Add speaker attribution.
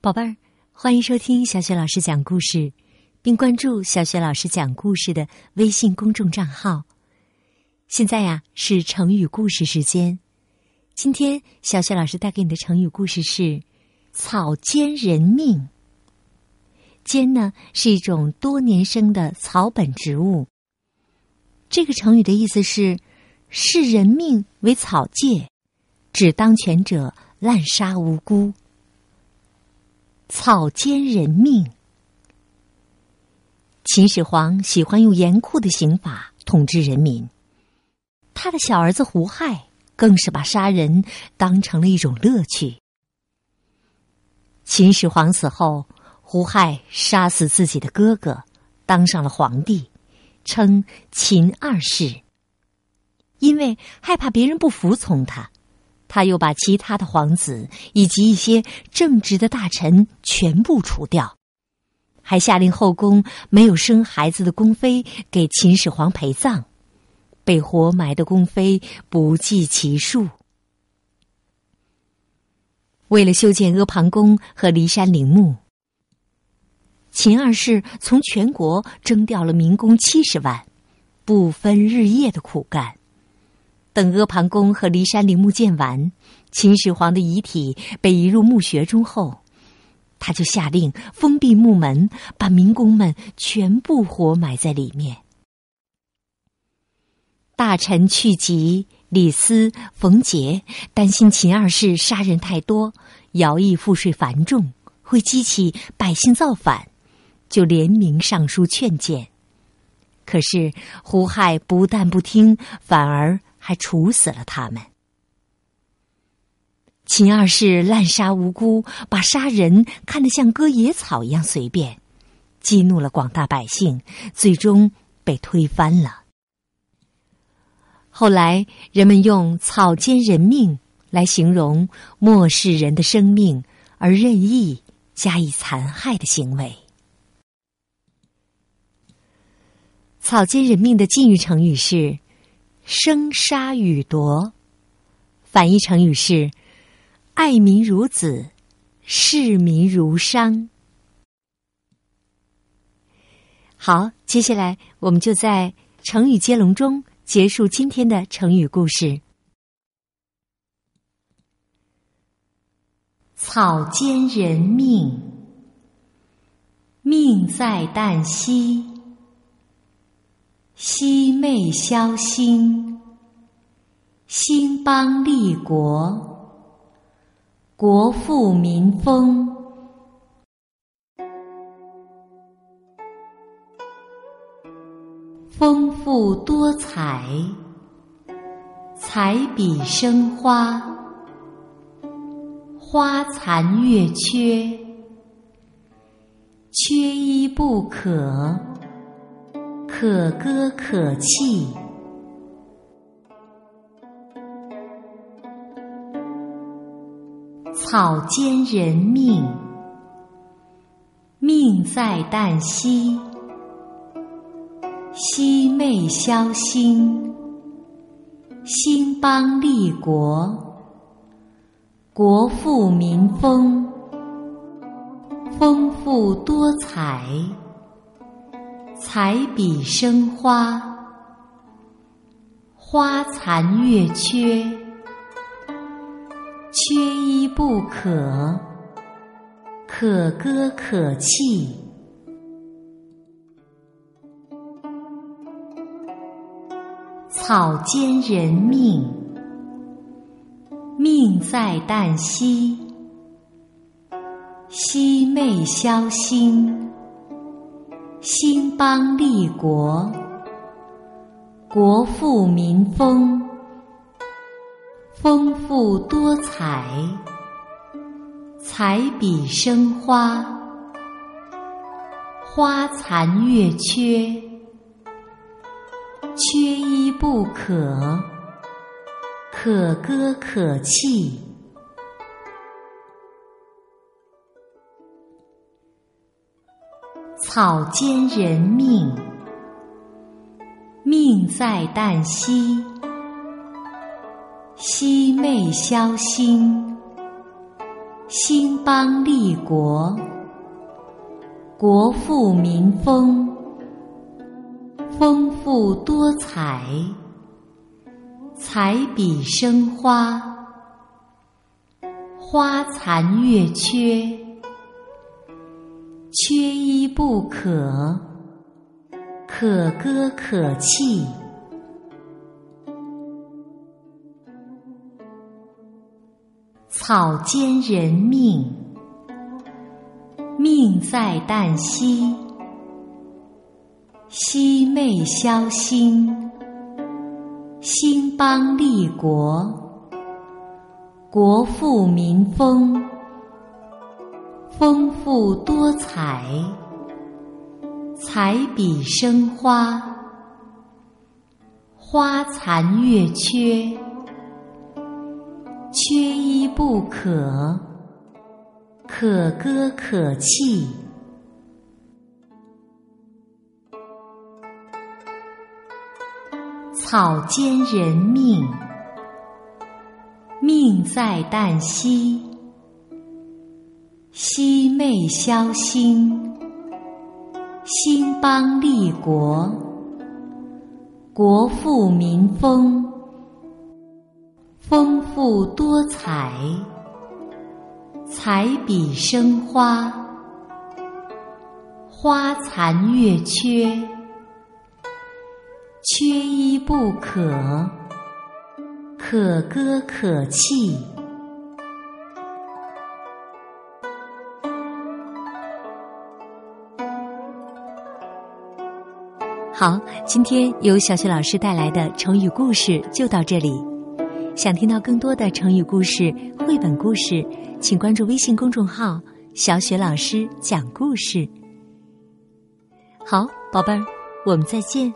Speaker 1: 宝贝儿，欢迎收听小雪老师讲故事，并关注小雪老师讲故事的微信公众账号。现在呀是成语故事时间，今天小雪老师带给你的成语故事是“草菅人命”。菅呢是一种多年生的草本植物。这个成语的意思是视人命为草芥，指当权者滥杀无辜。草菅人命。秦始皇喜欢用严酷的刑法统治人民，他的小儿子胡亥更是把杀人当成了一种乐趣。秦始皇死后，胡亥杀死自己的哥哥，当上了皇帝，称秦二世。因为害怕别人不服从他。他又把其他的皇子以及一些正直的大臣全部除掉，还下令后宫没有生孩子的宫妃给秦始皇陪葬，被活埋的宫妃不计其数。为了修建阿房宫和骊山陵墓，秦二世从全国征调了民工七十万，不分日夜的苦干。等阿房宫和骊山陵墓建完，秦始皇的遗体被移入墓穴中后，他就下令封闭墓门，把民工们全部活埋在里面。大臣去疾、李斯、冯杰担心秦二世杀人太多，徭役赋税繁重，会激起百姓造反，就联名上书劝谏。可是胡亥不但不听，反而。还处死了他们。秦二世滥杀无辜，把杀人看得像割野草一样随便，激怒了广大百姓，最终被推翻了。后来人们用“草菅人命”来形容漠视人的生命而任意加以残害的行为。“草菅人命”的近义成语是。生杀予夺，反义成语是爱民如子，视民如商。好，接下来我们就在成语接龙中结束今天的成语故事。草菅人命，命在旦夕。熹昧萧兴，兴邦立国，国富民丰，丰富多彩，彩笔生花，花残月缺，缺一不可。可歌可泣，草菅人命，命在旦夕。熹昧萧兴，兴邦立国，国富民丰，丰富多彩。彩笔生花，花残月缺，缺一不可，可歌可泣。草菅人命，命在旦夕。熹昧萧兴。兴邦立国，国富民丰，丰富多彩，彩笔生花，花残月缺，缺一不可，可歌可泣。草菅人命，命在旦夕。熹昧萧兴，兴邦立国，国富民丰，丰富多彩，彩笔生花，花残月缺，不可，可歌可泣。草菅人命，命在旦夕。夕昧宵星，兴邦立国，国富民丰，丰富多彩，彩笔生花，花残月缺。缺一不可，可歌可泣。草菅人命，命在旦夕。夕昧宵星，兴邦立国，国富民丰。丰富多彩，彩笔生花，花残月缺，缺一不可，可歌可泣。好，今天由小雪老师带来的成语故事就到这里。想听到更多的成语故事、绘本故事，请关注微信公众号“小雪老师讲故事”。好，宝贝儿，我们再见。